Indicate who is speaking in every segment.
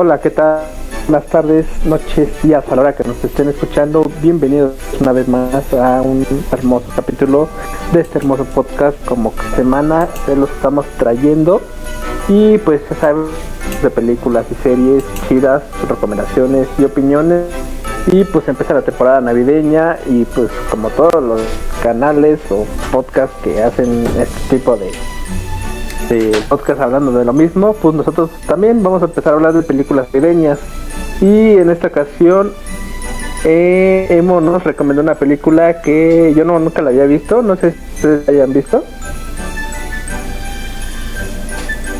Speaker 1: Hola, ¿qué tal? Buenas tardes, noches, días a la hora que nos estén escuchando. Bienvenidos una vez más a un hermoso capítulo de este hermoso podcast. Como semana se los estamos trayendo. Y pues ya saben, de películas y series chidas, recomendaciones y opiniones. Y pues empieza la temporada navideña y pues como todos los canales o podcasts que hacen este tipo de de podcast hablando de lo mismo, pues nosotros también vamos a empezar a hablar de películas navideñas. Y en esta ocasión, eh, Emo nos recomendó una película que yo no nunca la había visto, no sé si ustedes la hayan visto.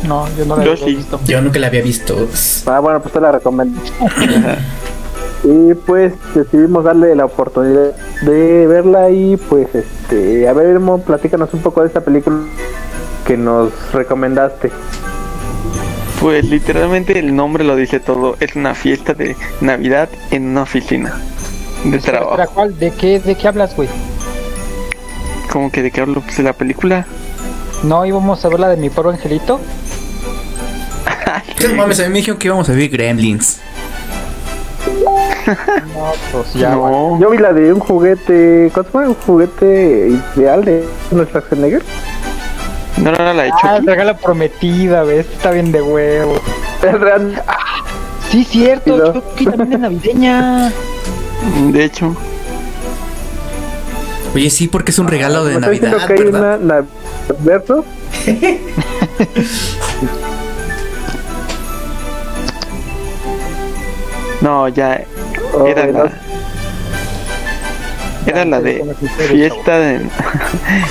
Speaker 2: No, yo no la
Speaker 3: Yo
Speaker 2: había
Speaker 3: sí.
Speaker 2: visto.
Speaker 4: Yo nunca la había visto.
Speaker 1: Ah, bueno, pues te la recomiendo. y pues decidimos darle la oportunidad de verla y pues este, a ver, Emo, platícanos un poco de esta película que nos recomendaste.
Speaker 3: Pues literalmente el nombre lo dice todo. Es una fiesta de Navidad en una oficina de
Speaker 2: Espera,
Speaker 3: trabajo.
Speaker 2: espera, ¿cuál? ¿De qué, ¿De qué hablas, güey?
Speaker 3: ¿Cómo que de qué hablo? Pues de la película.
Speaker 2: ¿No íbamos a ver la de mi pobre angelito?
Speaker 4: No mames, a mí me dijeron que íbamos a ver Gremlins.
Speaker 2: No, pues ya, güey.
Speaker 3: no.
Speaker 1: Yo vi la de un juguete, ¿cuánto fue? Un juguete ideal de nuestra Schwarzenegger.
Speaker 3: No, no, no, la de
Speaker 2: Ah,
Speaker 3: Chucky.
Speaker 2: regalo prometida, ¿ves? Está bien de huevo.
Speaker 1: Es real.
Speaker 2: Sí, cierto,
Speaker 1: ¿no?
Speaker 2: Chucky también es navideña.
Speaker 3: De hecho,
Speaker 4: Oye, sí, porque es un regalo de
Speaker 1: ¿Me estás diciendo
Speaker 4: Navidad,
Speaker 1: que hay
Speaker 4: ¿verdad?
Speaker 1: una Alberto?
Speaker 3: no, ya
Speaker 1: Oh,
Speaker 3: era
Speaker 1: no.
Speaker 3: la, era la de fiesta de,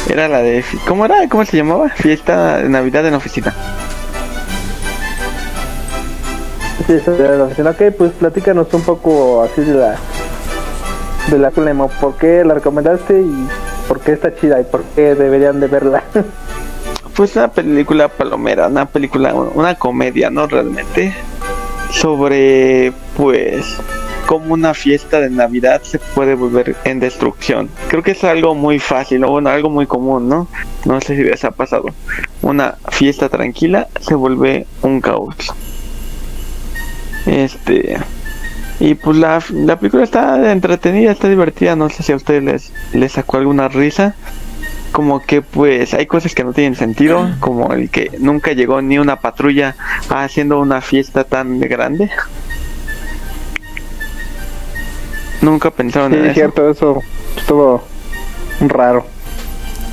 Speaker 3: era la de, ¿cómo era? ¿Cómo se llamaba? Fiesta de Navidad en oficina.
Speaker 1: Sí, esa era la oficina. Ok, pues platícanos un poco así de la de la película. ¿Por qué la recomendaste y por qué está chida y por qué deberían de verla?
Speaker 3: Pues una película palomera, una película, una comedia, ¿no? Realmente. Sobre, pues, cómo una fiesta de Navidad se puede volver en destrucción. Creo que es algo muy fácil, o bueno, algo muy común, ¿no? No sé si les ha pasado. Una fiesta tranquila se vuelve un caos. Este. Y pues la, la película está entretenida, está divertida. No sé si a ustedes les, les sacó alguna risa como que pues hay cosas que no tienen sentido, como el que nunca llegó ni una patrulla haciendo una fiesta tan grande. Nunca pensaron
Speaker 1: sí,
Speaker 3: en
Speaker 1: es
Speaker 3: eso.
Speaker 1: cierto, eso estuvo raro.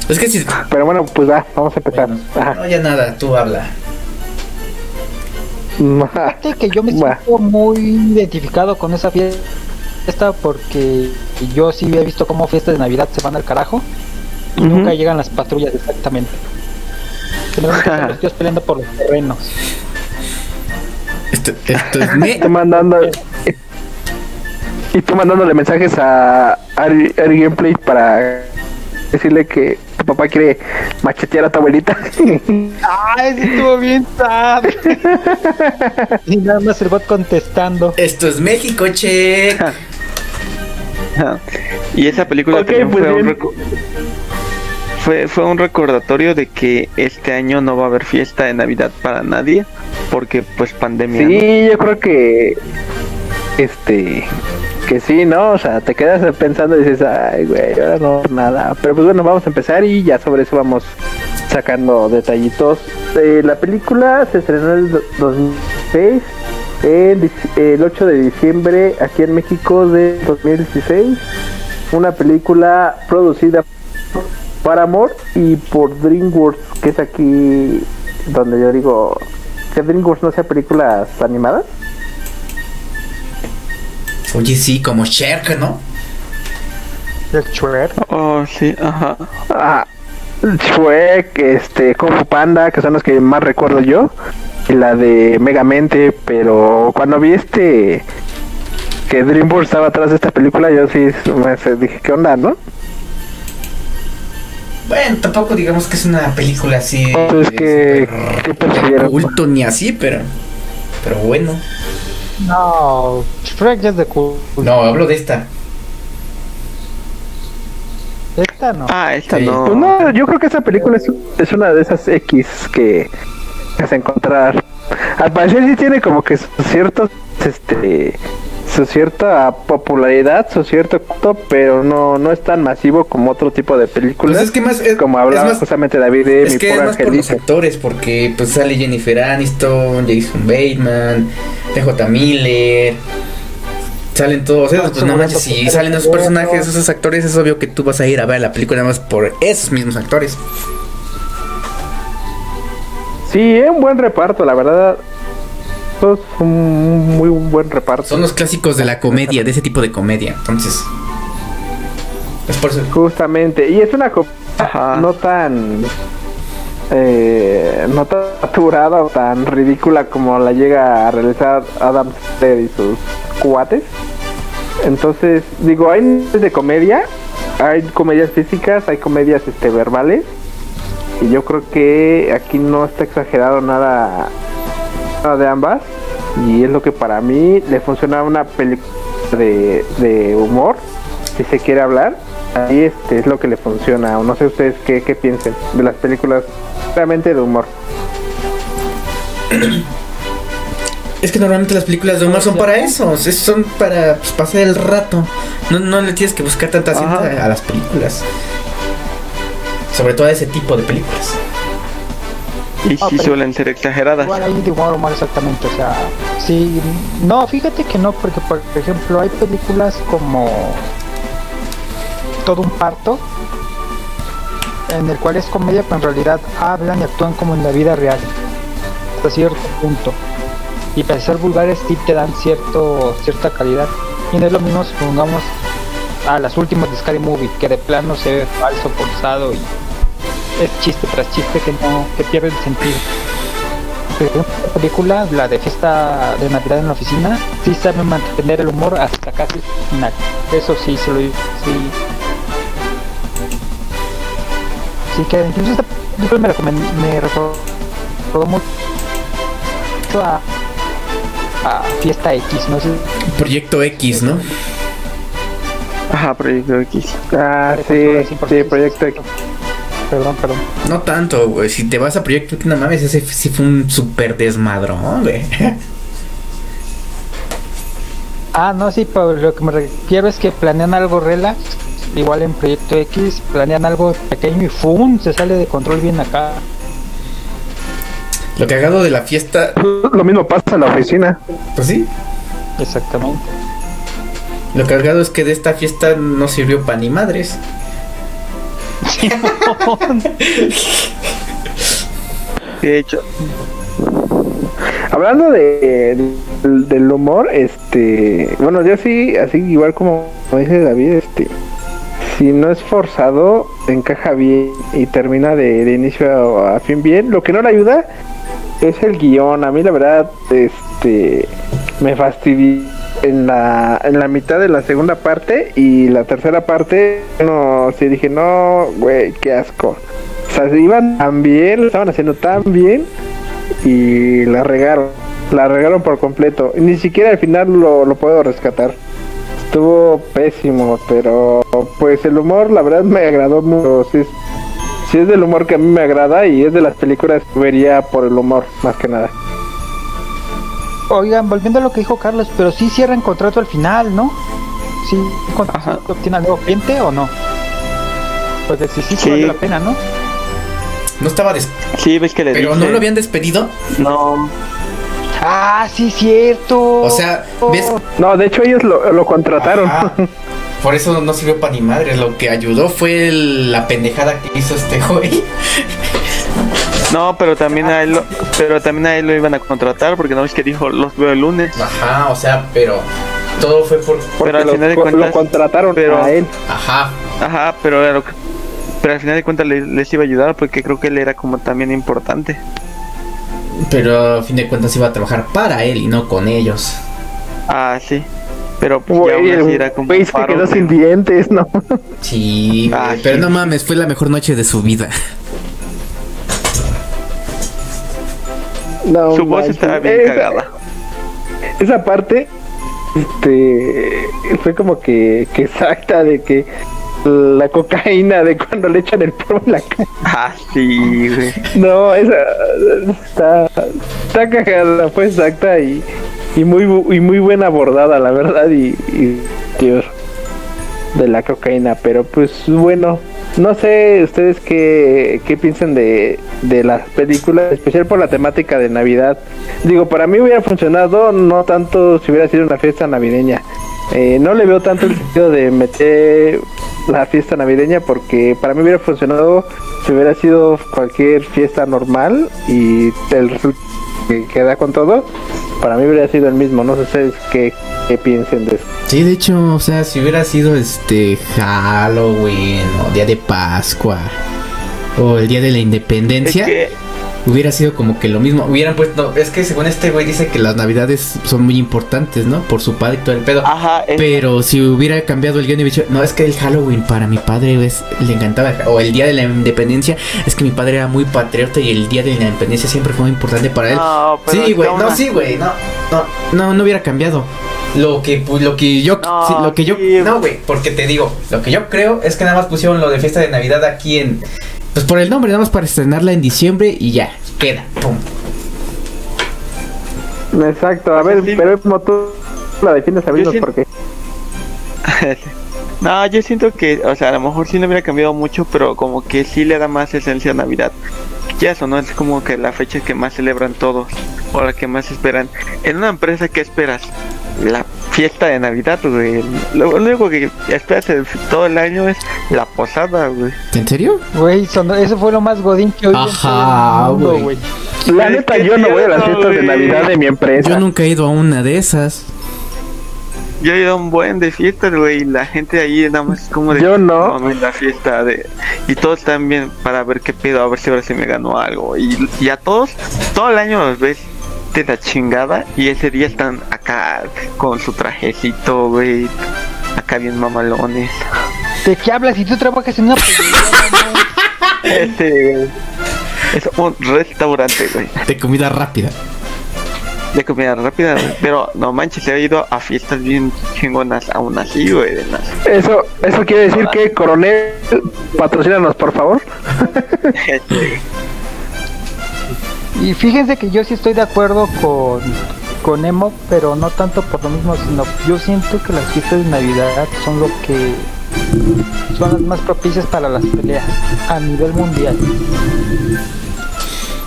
Speaker 4: Es que sí.
Speaker 1: Pero bueno, pues va, vamos a empezar. Ajá.
Speaker 4: No, ya nada, tú habla.
Speaker 2: Fíjate que yo me
Speaker 1: Buah.
Speaker 2: siento muy identificado con esa fiesta porque yo sí he visto cómo fiestas de Navidad se van al carajo y
Speaker 3: Ujú.
Speaker 2: nunca llegan las patrullas exactamente. Los tíos peleando por los terrenos.
Speaker 4: Esto, esto es me.
Speaker 1: Tú mandando y tú mandándole mensajes a Ari, Ari Gameplay para decirle que tu papá quiere machetear a tu abuelita.
Speaker 2: ¡Ah, ese estuvo bien sad! y nada más el bot contestando.
Speaker 4: Esto es México, che.
Speaker 3: Y esa película también
Speaker 1: pues
Speaker 3: fue, un fue, fue un recordatorio de que este año no va a haber fiesta de Navidad para nadie, porque pues pandemia. ¿no?
Speaker 1: Sí, yo creo que este que sí, ¿no? O sea, te quedas pensando y dices, ay, güey, ahora no nada. Pero pues bueno, vamos a empezar y ya sobre eso vamos sacando detallitos. Eh, la película se estrenó en el do- 2006, en dic- el 8 de diciembre aquí en México de 2016. Una película producida por Amor y por DreamWorks, que es aquí donde yo digo que DreamWorks no sea películas animadas.
Speaker 4: Oye, sí, como Shrek, ¿no?
Speaker 2: El chuer.
Speaker 3: Oh, sí, ajá.
Speaker 1: Ah, Shrek, este, Kung Fu Panda, que son los que más recuerdo yo, y la de Megamente, pero cuando vi este que DreamWorks estaba atrás de esta película, yo sí me dije, ¿qué onda, no?
Speaker 4: Bueno, tampoco digamos que es una película así.
Speaker 1: Entonces,
Speaker 4: de
Speaker 1: ¿qué,
Speaker 4: super
Speaker 1: qué percibieron?
Speaker 4: culto ni así, pero. Pero bueno.
Speaker 2: No, Shrek ya es de cool.
Speaker 4: No, hablo de esta.
Speaker 2: Esta no.
Speaker 3: Ah, esta
Speaker 4: Sí.
Speaker 3: no.
Speaker 1: Pues no, yo creo que esa película es, es una de esas X que vas a encontrar al parecer sí tiene como que ciertos, este, su cierta popularidad, su cierto culto, pero no, no es tan masivo como otro tipo de películas.
Speaker 4: Pues es que más es-
Speaker 1: como hablaba
Speaker 4: es más-
Speaker 1: justamente David de
Speaker 4: Es
Speaker 1: mi
Speaker 4: que es más por los actores, porque pues sale Jennifer Aniston, Jason Bateman, TJ Miller. Salen todos esos, pues no manches, si salen esos personajes, esos actores, es obvio que tú vas a ir a ver la película nada más por esos mismos actores.
Speaker 1: Sí, es un buen reparto, la verdad. Es un muy buen reparto.
Speaker 4: Son los clásicos de la comedia, de ese tipo de comedia. Entonces, es por eso.
Speaker 1: Justamente, y es una comedia no tan eh, no tan saturada o tan ridícula como la llega a realizar Adam Sandler y sus cuates. Entonces, digo, hay niveles de comedia, hay comedias físicas, hay comedias este verbales. Y yo creo que aquí no está exagerado nada de ambas. Y es lo que para mí le funciona a una película de, de humor, si se quiere hablar. Ahí este es lo que le funciona. O no sé ustedes qué, qué piensen de las películas realmente de humor.
Speaker 4: Es que normalmente las películas de humor son para eso, es- son para pues, pasar el rato. No, no le tienes que buscar tanta ciencia
Speaker 3: Ajá.
Speaker 4: a las películas. Sobre todo a ese tipo de películas.
Speaker 3: Y sí suelen ser exageradas.
Speaker 2: Igual ahí humor, humor exactamente, o sea, sí, no, fíjate que no, porque por ejemplo hay películas como Todo un parto, en el cual es comedia, pero en realidad hablan y actúan como en la vida real, hasta cierto punto. Y para ser vulgares sí te dan cierto, cierta calidad. Y no es lo mismo si pongamos a las últimas de Scary Movie, que de plano se ve falso, forzado y es chiste tras chiste que no, que pierde el sentido. Pero esta película, la de fiesta de Navidad en la oficina, sí sabe mantener el humor hasta casi el final. Eso sí, se lo sí. Sí que incluso esta película me, recomen- me recordó mucho a, a Fiesta X, no sé
Speaker 4: Proyecto X, ¿no?
Speaker 3: Ajá, Proyecto X.
Speaker 1: Ah, sí, sí, Proyecto X.
Speaker 2: Perdón, perdón.
Speaker 4: No tanto, güey. Si te vas a Proyecto X, no mames, ese sí fue un súper desmadrón, güey.
Speaker 2: Ah, no, sí, pero lo que me refiero es que planean algo relax, igual en Proyecto X, planean algo pequeño y ¡fum! se sale de control bien acá.
Speaker 4: Lo cagado de la fiesta,
Speaker 1: Lo mismo pasa en la oficina.
Speaker 4: pues sí.
Speaker 2: Exactamente.
Speaker 4: Lo cargado es que de esta fiesta no sirvió para ni madres.
Speaker 3: De hecho,
Speaker 1: Hablando de, del- humor, este, bueno, yo sí, así igual como, dice David, este, si no es forzado, encaja bien y termina de, de inicio a, a fin bien. Lo que no le ayuda es el guion. A mí la verdad, este, me fastidió en la, en la mitad de la segunda parte y la tercera parte, no, sí dije, no, güey, qué asco. O sea, se iban tan bien, lo estaban haciendo tan bien y la regaron. La regaron por completo. Ni siquiera al final lo, lo puedo rescatar. Estuvo pésimo, pero pues el humor la verdad me agradó mucho. Sí sí es del humor que a mí me agrada y es de las películas que vería por el humor, más que nada.
Speaker 2: Oigan, volviendo a lo que dijo Carlos, pero sí cierran contrato al final, ¿no? Sí, con-
Speaker 3: Ajá.
Speaker 2: obtiene al nuevo cliente o no? Pues sí, sí,
Speaker 3: Sí.
Speaker 2: vale la pena, ¿no?
Speaker 4: No estaba des...
Speaker 3: sí, ves que le
Speaker 4: Pero
Speaker 3: dice-
Speaker 4: no lo habían despedido.
Speaker 3: No,
Speaker 2: Ah, sí, cierto.
Speaker 4: O sea, ¿ves?
Speaker 1: No, de hecho ellos lo, lo contrataron.
Speaker 4: Ajá. Por eso no sirvió para ni madres. Lo que ayudó fue el- la pendejada que hizo este güey.
Speaker 3: No, pero también a él lo, pero también a él lo iban a contratar porque no ves que dijo los veo el lunes.
Speaker 4: Ajá, o sea, pero todo fue por.
Speaker 3: Pero al
Speaker 1: lo,
Speaker 3: final de
Speaker 1: lo
Speaker 3: cuentas-
Speaker 1: contrataron
Speaker 3: pero-
Speaker 1: a él.
Speaker 4: Ajá.
Speaker 3: Ajá, pero era lo que- pero al final de cuentas le- les, iba a ayudar porque creo que él era como también importante.
Speaker 4: Pero a fin de cuentas iba a trabajar para él y no con ellos.
Speaker 3: Ah, sí. Pero pues ya aún así era como
Speaker 1: se
Speaker 3: paro,
Speaker 1: quedó sin dientes, ¿no?
Speaker 4: Sí,
Speaker 3: Ah,
Speaker 4: pero
Speaker 3: sí.
Speaker 4: no mames, fue la mejor noche de su vida.
Speaker 1: No
Speaker 3: Su voz estaba bien
Speaker 1: Esa-
Speaker 3: cagada.
Speaker 1: esa parte este fue como que, que exacta de que la cocaína de cuando le echan el polvo en la cara.
Speaker 3: Ah, sí, güey.
Speaker 1: No, esa está, está cagada, fue exacta y, y muy y muy buena abordada, la verdad, y, y Dios, de la cocaína, pero pues bueno, no sé ustedes qué, qué piensan de, de las películas, especial por la temática de Navidad. Digo, para mí hubiera funcionado, no tanto si hubiera sido una fiesta navideña. Eh, no le veo tanto el sentido de meter la fiesta navideña porque para mí hubiera funcionado si hubiera sido cualquier fiesta normal y el resultado que queda con todo, para mí hubiera sido el mismo. No sé ustedes qué, qué piensen de eso.
Speaker 4: Sí, de hecho, o sea, si hubiera sido este Halloween o día de Pascua o el día de la
Speaker 3: Es
Speaker 4: independencia,
Speaker 3: que,
Speaker 4: hubiera sido como que lo mismo. Hubieran puesto, es que según este güey dice que las navidades son muy importantes, ¿no? Por su padre y todo el pedo.
Speaker 3: ajá, es-
Speaker 4: Pero si hubiera cambiado el guion y dicho, no, es que el Halloween para mi padre es, le encantaba, o el día de la independencia, es que mi padre era muy patriota y el día de la independencia siempre fue muy importante para él.
Speaker 3: No, pero
Speaker 4: sí, güey, no, sí, güey, no, no, no, no hubiera cambiado. Lo que, pu- lo que yo,
Speaker 3: No,
Speaker 4: sí, lo que yo, no, güey, porque te digo, lo que yo creo es que nada más pusieron lo de fiesta de Navidad aquí en, pues por el nombre, nada más para estrenarla en diciembre y ya, queda, pum.
Speaker 1: Exacto, a ver,
Speaker 3: sí.
Speaker 1: pero como tú la defiendes, sabemos
Speaker 3: sí-
Speaker 1: por qué.
Speaker 3: No, yo siento que, o sea, a lo mejor sí no hubiera cambiado mucho, pero como que sí le da más esencia a Navidad. Ya eso, ¿no? Es como que la fecha que más celebran todos, o la que más esperan. En una empresa, ¿qué esperas? La fiesta de Navidad, güey. Lo único que esperas el- todo el año es la posada, güey.
Speaker 4: ¿En serio?
Speaker 2: Güey, eso fue lo más godín que hoy
Speaker 4: Ajá, güey.
Speaker 1: La neta, yo no voy a las fiestas de. Navidad de mi empresa.
Speaker 4: Yo nunca he ido a una de esas.
Speaker 3: Yo he ido a un buen de fiestas, güey, y la gente ahí nada más es como de...
Speaker 1: Yo no.
Speaker 3: mames, la fiesta de... Y todos están bien para ver qué pedo, a ver si ahora se me ganó algo. Y, y a todos, todo el año los ves de la chingada y ese día están acá con su trajecito, güey. Acá bien mamalones.
Speaker 2: ¿De qué hablas? Si tú trabajas en una no.
Speaker 3: Este... Es un restaurante, güey.
Speaker 4: De comida rápida.
Speaker 3: De comida rápida, güey. Pero no manches, se ha ido a fiestas bien chingonas aún así, güey.
Speaker 1: Eso, eso quiere decir que Coronel, patrocínanos, por favor.
Speaker 2: Y fíjense que yo sí estoy de acuerdo con, con Emo, pero no tanto por lo mismo, sino yo siento que las fiestas de Navidad son lo que son las más propicias para las peleas a nivel mundial.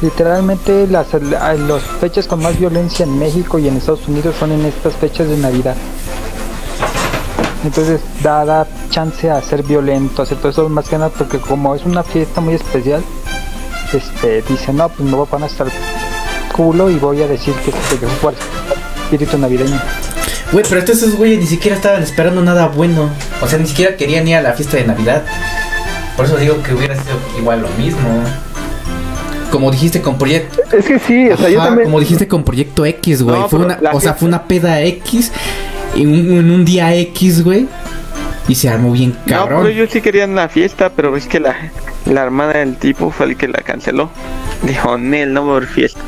Speaker 2: Literalmente las, las fechas con más violencia en México y en Estados Unidos son en estas fechas de Navidad. Entonces da, chance a ser violento, hacer todo eso más que nada porque como es una fiesta muy especial, este dice no pues me voy a poner hasta el culo y voy a decir que se dejó por espíritu navideño.
Speaker 4: Güey, pero estos esos güeyes ni siquiera estaban esperando nada bueno. O sea, ni siquiera querían ir a la fiesta de Navidad. Por eso digo que hubiera sido igual lo mismo. Como dijiste con Proyecto.
Speaker 1: Es que sí, o sea, yo también.
Speaker 4: Como dijiste con Proyecto X, güey.
Speaker 3: No,
Speaker 4: fue una, o sea, fue una peda X en un, en un día X, güey. Y se armó bien
Speaker 3: No,
Speaker 4: cabrón.
Speaker 3: pero ellos sí querían la fiesta, pero es que la, la hermana del tipo fue el que la canceló. Dijo, Nel, no va a haber fiesta.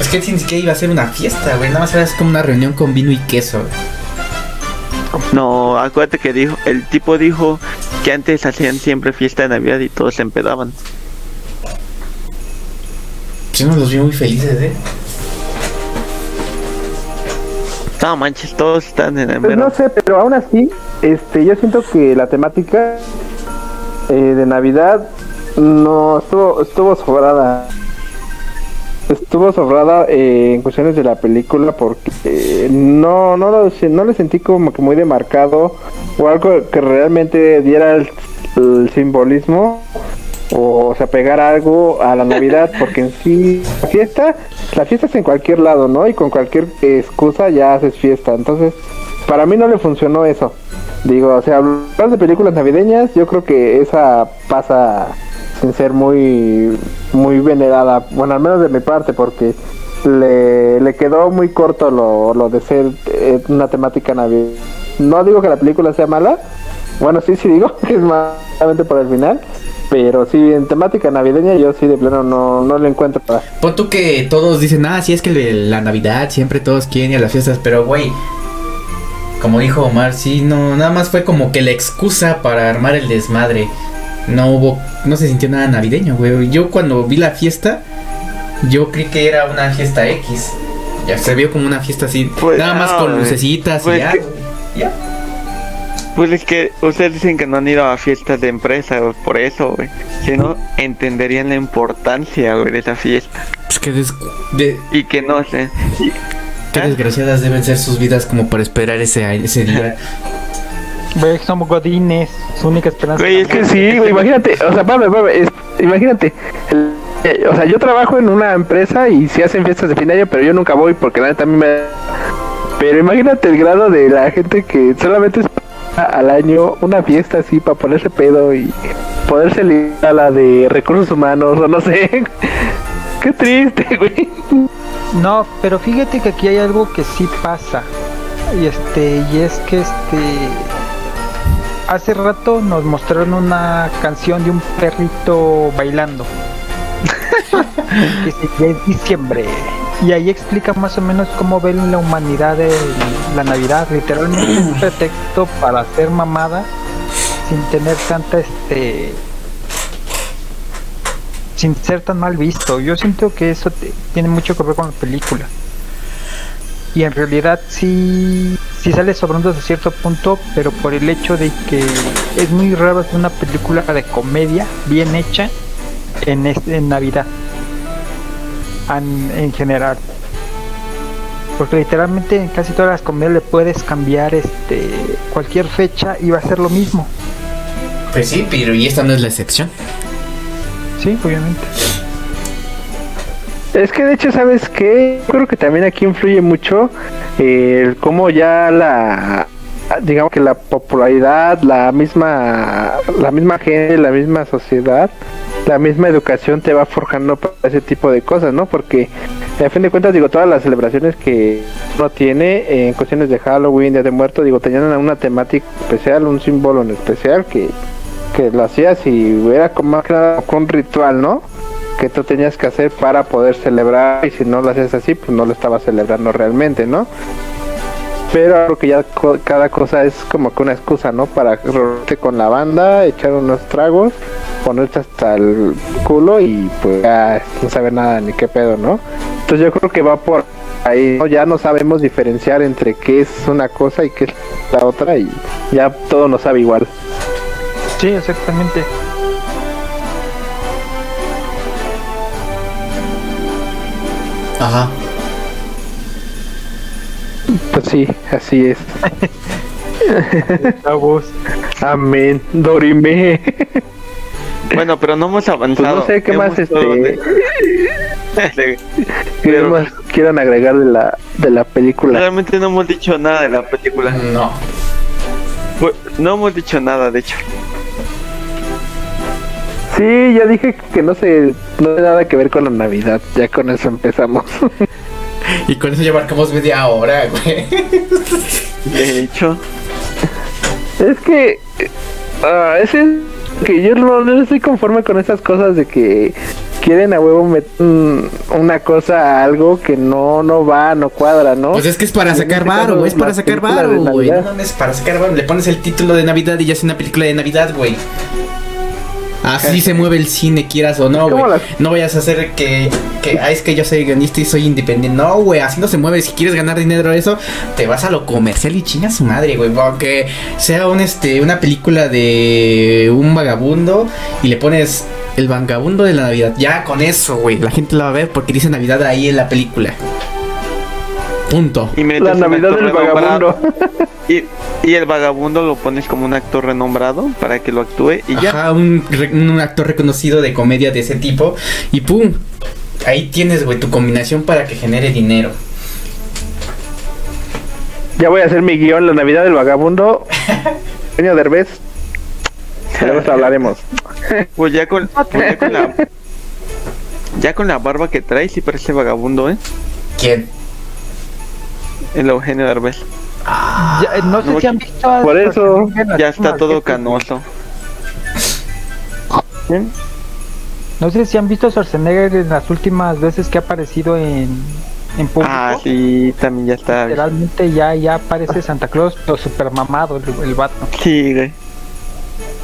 Speaker 4: Es que ni siquiera iba a ser una fiesta, güey. Nada más era como una reunión con vino y queso. güey.
Speaker 3: No, acuérdate que dijo, el tipo dijo que antes hacían siempre fiesta de Navidad y todos se empedaban.
Speaker 4: Yo no los vi muy felices, eh.
Speaker 3: No manches, todos están en el
Speaker 1: Pues no sé, pero aún así, este, yo siento que la temática eh, de Navidad no estuvo, estuvo sobrada. Estuvo sobrada eh, en cuestiones de la película porque eh, no, no, lo, no le sentí como que muy demarcado o algo que realmente diera el, el simbolismo o se apegara algo a la Navidad porque en sí la fiesta, la fiesta es en cualquier lado, ¿no? Y con cualquier excusa ya haces fiesta. Entonces, para mí no le funcionó eso. Digo, o sea, hablar de películas navideñas, yo creo que esa pasa sin ser muy muy venerada, bueno, al menos de mi parte, porque le, le quedó muy corto lo, lo de ser eh, una temática navideña. No digo que la película sea mala, bueno, sí, sí digo que es malamente por el final, pero sí, en temática navideña yo sí de plano no, no le encuentro para...
Speaker 4: Pon tú que todos dicen, ah, sí, es que le- la Navidad siempre todos quieren ir a las fiestas, pero güey, como dijo Omar, sí, no, nada más fue como que la excusa para armar el desmadre. No hubo, no se sintió nada navideño, güey. Yo cuando vi la fiesta, yo creí que era una fiesta X. Ya se vio como una fiesta así,
Speaker 3: Pues,
Speaker 4: nada más
Speaker 3: no,
Speaker 4: con lucecitas
Speaker 3: Pues
Speaker 4: y ya.
Speaker 3: que-
Speaker 4: güey, ya.
Speaker 3: Pues es que ustedes dicen que no han ido a fiestas de empresa, por eso, güey. Si no, entenderían la importancia, güey, de esa fiesta.
Speaker 4: Pues qué, des- de-
Speaker 3: Y que no sé. y-
Speaker 4: qué
Speaker 3: ¿Eh?
Speaker 4: desgraciadas deben ser sus vidas como para esperar ese, ese día.
Speaker 2: Güey, somos godines, su única esperanza.
Speaker 3: Güey,
Speaker 1: Es que sí, güey, imagínate, o sea, espérame, espérame, es- imagínate, el- eh, o sea, yo trabajo en una empresa y se hacen fiestas de fin de año, pero yo nunca voy porque la neta a mí me... Pero imagínate el grado de la gente que solamente es al año una fiesta así para ponerse pedo y poderse ligar a la de recursos humanos o no sé. Qué triste, güey.
Speaker 2: No, pero fíjate que aquí hay algo que sí pasa. Y este, y es que este hace rato nos mostraron una canción de un perrito bailando. que es diciembre. Y ahí explica más o menos cómo ven la humanidad de la Navidad. Literalmente un pretexto para hacer mamada sin tener tanta este sin ser tan mal visto. Yo siento que eso te- tiene mucho que ver con la película. Y en realidad sí, sí sale sobrando hasta cierto punto, pero por el hecho de que es muy raro hacer una película de comedia bien hecha en, este, en Navidad. En, en general. Porque literalmente en casi todas las comedias le puedes cambiar este cualquier fecha y va a ser lo mismo.
Speaker 4: Pues sí, pero y esta no es la excepción.
Speaker 2: Sí, obviamente.
Speaker 1: Es que de hecho, ¿sabes qué? Yo creo que también aquí influye mucho eh, el cómo ya la digamos que la popularidad, la misma la misma gente, la misma sociedad, la misma educación te va forjando para ese tipo de cosas, ¿no? Porque a fin de cuentas digo todas las celebraciones que uno tiene eh, en cuestiones de Halloween, Día de Muertos, digo tenían una temática especial, un símbolo en especial que que lo hacías y era como más que un ritual, ¿no? que tú tenías que hacer para poder celebrar y si no lo hacías así pues no lo estabas celebrando realmente no pero creo que ya co- cada cosa es como que una excusa no para reunirte con la banda echar unos tragos ponerte hasta el culo y pues ya no saber nada ni qué pedo no entonces yo creo que va por ahí ¿no? ya no sabemos diferenciar entre qué es una cosa y qué es la otra y ya todo nos sabe igual
Speaker 2: Sí, exactamente.
Speaker 4: Ajá.
Speaker 1: Pues sí así es
Speaker 2: Chavos.
Speaker 1: amén dorime
Speaker 3: Bueno, pero no hemos
Speaker 1: Pues
Speaker 3: avanzado.
Speaker 1: no sé qué
Speaker 3: Hemos
Speaker 1: más este
Speaker 3: todo de- de-
Speaker 1: ¿Qué
Speaker 3: Pero-
Speaker 1: más quieran agregar de la de la película?
Speaker 3: Realmente no hemos dicho nada de la película.
Speaker 4: No.
Speaker 3: Pues, No hemos dicho nada, de hecho.
Speaker 1: Sí, ya dije que no sé, no tiene nada que ver con la Navidad. Ya con eso empezamos.
Speaker 4: Y con eso ya marcamos media hora, güey.
Speaker 3: De hecho,
Speaker 1: es que ah, ese que yo no, no estoy conforme con esas cosas de que quieren a huevo meter un- una cosa a algo que no no va, no cuadra, ¿no?
Speaker 4: Pues es que es para sacar
Speaker 1: este
Speaker 4: varo, güey. Es para sacar varo, güey. No
Speaker 1: Navidad.
Speaker 4: mames, para sacar varo. Le pones el título de Navidad y ya es una película de Navidad, güey. Así se mueve el cine, quieras o no, güey. No vayas a hacer que, que ah, es que yo soy guionista y soy independiente. No, güey, así no se mueve. Si quieres ganar dinero de eso, te vas a lo comercial y chinga su madre, güey. Aunque sea un este una película de un vagabundo y le pones el vagabundo de la Navidad. Ya con eso, güey. La gente la va a ver porque dice Navidad ahí en la película. Punto.
Speaker 3: y
Speaker 1: la Navidad del vagabundo.
Speaker 3: Y, y el vagabundo lo pones como un actor renombrado para que lo actúe y ya.
Speaker 4: Ajá, un, actor reconocido de comedia de ese tipo. Y pum. Ahí tienes, güey, tu combinación para que genere dinero.
Speaker 1: ya voy a hacer mi guion, la Navidad del vagabundo. Señor Derbez. Luego hablaremos.
Speaker 3: Pues ya con, pues ya con la ya con la barba que trae sí parece vagabundo, ¿eh?
Speaker 4: ¿Quién?
Speaker 3: El Eugenio Derbez.
Speaker 2: Ya, no sé
Speaker 3: no,
Speaker 2: si han visto a
Speaker 1: por eso,
Speaker 3: Ya está todo canoso.
Speaker 2: No sé si han visto a Schwarzenegger en las últimas veces que ha aparecido en, en público.
Speaker 3: Ah, sí, también ya está.
Speaker 2: Literalmente ya, ya parece Santa Claus, pero super mamado el, el vato.
Speaker 3: Sí, güey.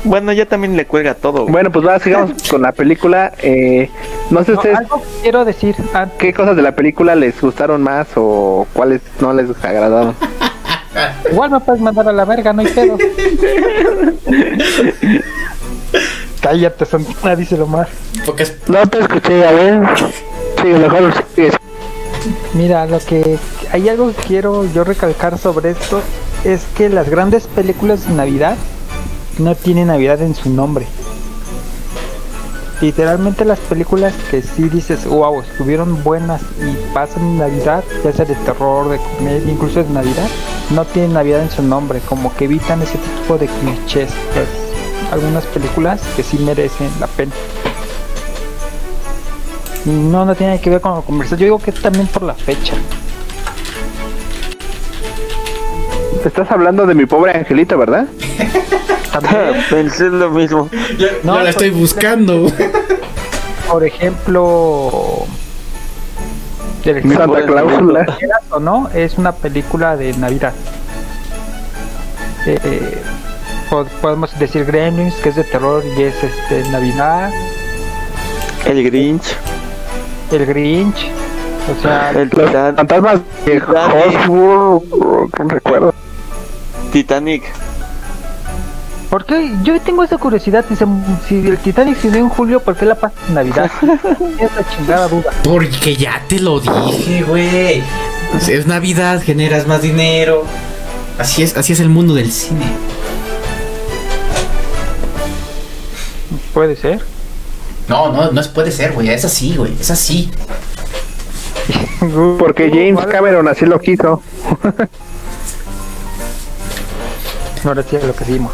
Speaker 3: Bueno, ya también le cuelga todo. güey.
Speaker 1: Bueno, pues va, sigamos con la película. Eh, no sé
Speaker 2: No,
Speaker 1: ustedes
Speaker 2: algo quiero decir antes,
Speaker 1: qué cosas de la película les gustaron más o cuáles no les agradaron.
Speaker 2: igual me puedes mandar a la verga, no hay pedo. Cállate, Santana, díselo más.
Speaker 1: No te escuché, a ver. Sí, mejor.
Speaker 2: Mira, lo que hay algo que quiero yo recalcar sobre esto es que las grandes películas de Navidad no tienen Navidad en su nombre. Literalmente las películas que sí dices, wow, estuvieron buenas y pasan Navidad, ya sea de terror, de comedia, incluso de Navidad, no tienen Navidad en su nombre, como que evitan ese tipo de clichés. Pues, algunas películas que sí merecen la pena. Y No, no tiene que ver con la conversación. Yo digo que es también por la fecha.
Speaker 1: Estás hablando de mi pobre angelito, ¿verdad?
Speaker 2: También,
Speaker 3: Pensé lo mismo.
Speaker 4: Yo,
Speaker 2: No,
Speaker 4: yo la estoy
Speaker 2: pues,
Speaker 4: buscando.
Speaker 2: por ejemplo, del
Speaker 1: Mi Santa Cláusula.
Speaker 2: quieras o no, es una película de Navidad. Eh, po- podemos decir Gremlins, que es de terror y es este Navidad.
Speaker 3: El Grinch,
Speaker 2: El Grinch, o sea,
Speaker 3: el
Speaker 1: de recuerdo.
Speaker 3: Titanic.
Speaker 2: ¿Por qué? Yo tengo esa curiosidad. Si, se- si el Titanic se dio en julio, ¿por qué la pasa en Navidad? es la chingada duda.
Speaker 4: Porque ya te lo dije, güey. Es Navidad, generas más dinero. Así es, así es el mundo del cine.
Speaker 2: Puede ser.
Speaker 4: No, no, no es- puede ser, güey. Es así, güey. Es así.
Speaker 1: Porque James. Cameron así lo quiso.
Speaker 2: Ahora sí es lo que hicimos.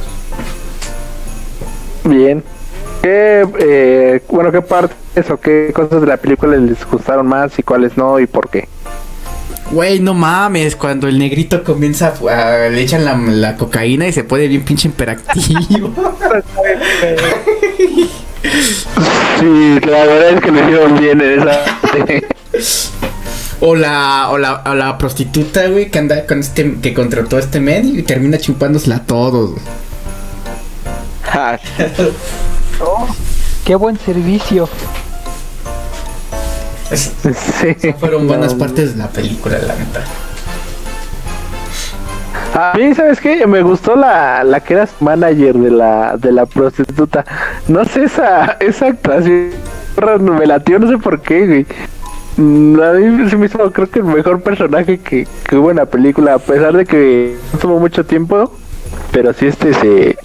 Speaker 1: Bien. ¿Qué, eh, bueno, qué partes o qué cosas de la película les gustaron más y cuáles no y por qué?
Speaker 4: Güey, no mames. Cuando el negrito comienza a, a- le echan la, la cocaína y se pone bien pinche imperactivo.
Speaker 1: Sí, la verdad es que lo hicieron bien en esa.
Speaker 4: O la, o la, o la prostituta, güey, que anda con este, que contrató a este men y termina chupándosela a todos. güey.
Speaker 2: Qué buen servicio.
Speaker 4: Es-
Speaker 1: Sí.
Speaker 4: fueron buenas
Speaker 1: No.
Speaker 4: partes de la película, la neta.
Speaker 1: A mí, ¿sabes qué? Me gustó la, la que era su manager de la, de la prostituta. No sé, esa, esa actuación me latió, no sé por qué, güey. Mm, A mí se me hizo, creo que el mejor personaje que, que hubo en la película, a pesar de que no tuvo mucho tiempo, pero sí este se,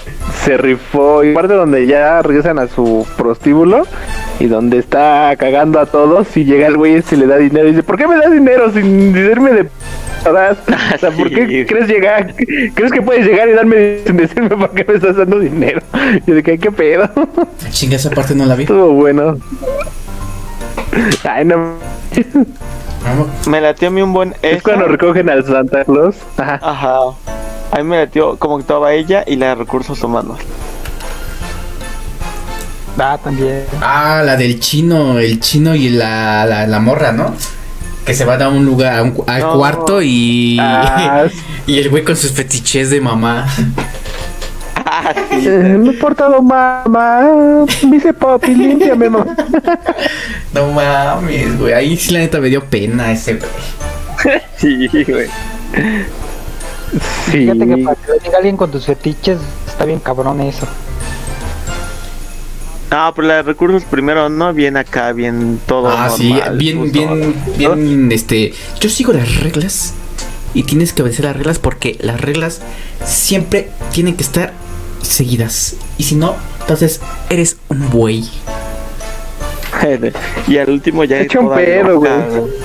Speaker 1: se rifó. Y parte donde ya regresan a su prostíbulo y donde está cagando a todos y llega el güey y se le da dinero y dice, ¿por qué me das dinero sin decirme de p***adas? O sea, ¿por qué
Speaker 3: Sí.
Speaker 1: crees llegar? ¿Crees que puedes llegar y darme sin decirme por qué me estás dando dinero? Y de que, ¿qué pedo?
Speaker 4: Chinga, esa parte no la vi.
Speaker 1: Estuvo bueno. Ay, no.
Speaker 3: Me latió a mí un buen.
Speaker 1: Es cuando recogen al Santa Claus. Ajá.
Speaker 3: Ajá. A mí me latió como actuaba ella y la de recursos humanos.
Speaker 2: Ah, también.
Speaker 4: Ah, la del chino, el chino y la, la, la morra, ¿no? Que se van a un lugar, a un cu- al
Speaker 3: No.
Speaker 4: cuarto y.
Speaker 1: Ah,
Speaker 4: y el güey con sus fetiches de mamá.
Speaker 3: Ah, sí.
Speaker 1: Eh, me he portado mamá. Me hice papi, límpiame, mamá.
Speaker 4: No mames, güey. Ahí sí la neta me dio pena ese güey.
Speaker 3: Sí, güey.
Speaker 1: Sí.
Speaker 2: Fíjate que para que venga alguien con tus fetiches está bien cabrón eso.
Speaker 3: No, pero la de recursos primero, ¿no? Bien acá, bien todo.
Speaker 4: Ah, sí, bien,
Speaker 3: justo.
Speaker 4: bien, bien, este. Yo sigo las reglas y tienes que obedecer las reglas porque las reglas siempre tienen que estar seguidas. Y si no, entonces eres un buey.
Speaker 3: Y al último ya
Speaker 1: Se echa un pedo, güey.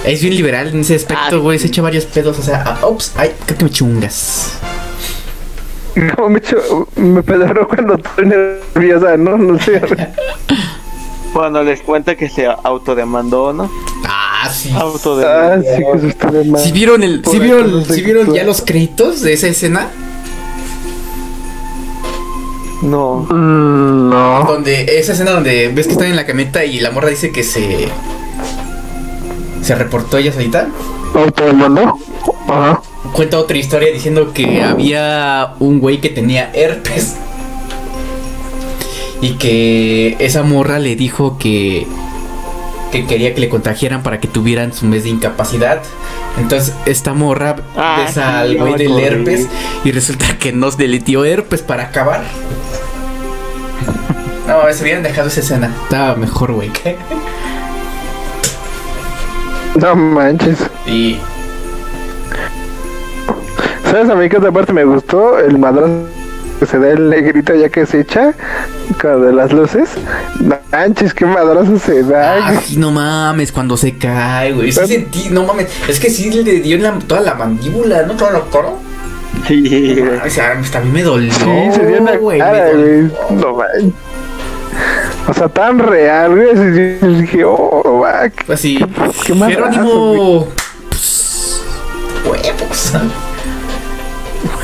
Speaker 4: Es bien liberal en ese aspecto,
Speaker 3: Ah,
Speaker 4: güey. Se echa varios pedos. O sea, ah, ups, ay, creo que me chungas.
Speaker 1: No, me, echo- me pedoró cuando estoy nerviosa, ¿no? No sé.
Speaker 3: Cuando les cuenta que se autodemandó, ¿no?
Speaker 4: Ah, sí.
Speaker 1: Ah,
Speaker 3: Autodemandó.
Speaker 1: sí, que estuvo mal.
Speaker 4: Si vieron el, si vieron, si vieron ya los créditos de esa escena,
Speaker 3: No.
Speaker 1: Mm, no.
Speaker 4: donde esa escena donde ves que están en la camioneta y la morra dice que se se reportó ella solita.
Speaker 1: ¿O todo el mundo? Ajá.
Speaker 4: Cuenta otra historia diciendo que había un güey que tenía herpes. Y que esa morra le dijo que que quería que le contagiaran para que tuvieran su mes de incapacidad. Entonces esta morra
Speaker 3: Ah,
Speaker 4: besa
Speaker 3: sí,
Speaker 4: al güey del herpes y resulta que nos deletió herpes para acabar. No, se hubieran dejado esa escena. Estaba mejor, güey.
Speaker 1: No manches.
Speaker 4: Y
Speaker 1: ¿Sabes a mí qué otra parte me gustó? El madrazo que se da el negrito ya que se echa con de las luces. Manches, qué madrazo se da.
Speaker 4: Sí, no mames, cuando se cae, güey. Sí sentí, no mames. Es que sí le dio en la, toda la mandíbula, ¿no? Todo lo toro.
Speaker 3: Sí, güey.
Speaker 4: O sea, hasta a mí me dolió.
Speaker 1: Sí, se dio en la
Speaker 4: güey.
Speaker 1: cara. No manches. O sea, tan real, güey. así, yo dije, oh, va, qué-
Speaker 4: Pues.
Speaker 1: Qué madrazo,
Speaker 4: Jerónimo. Pues, huevos.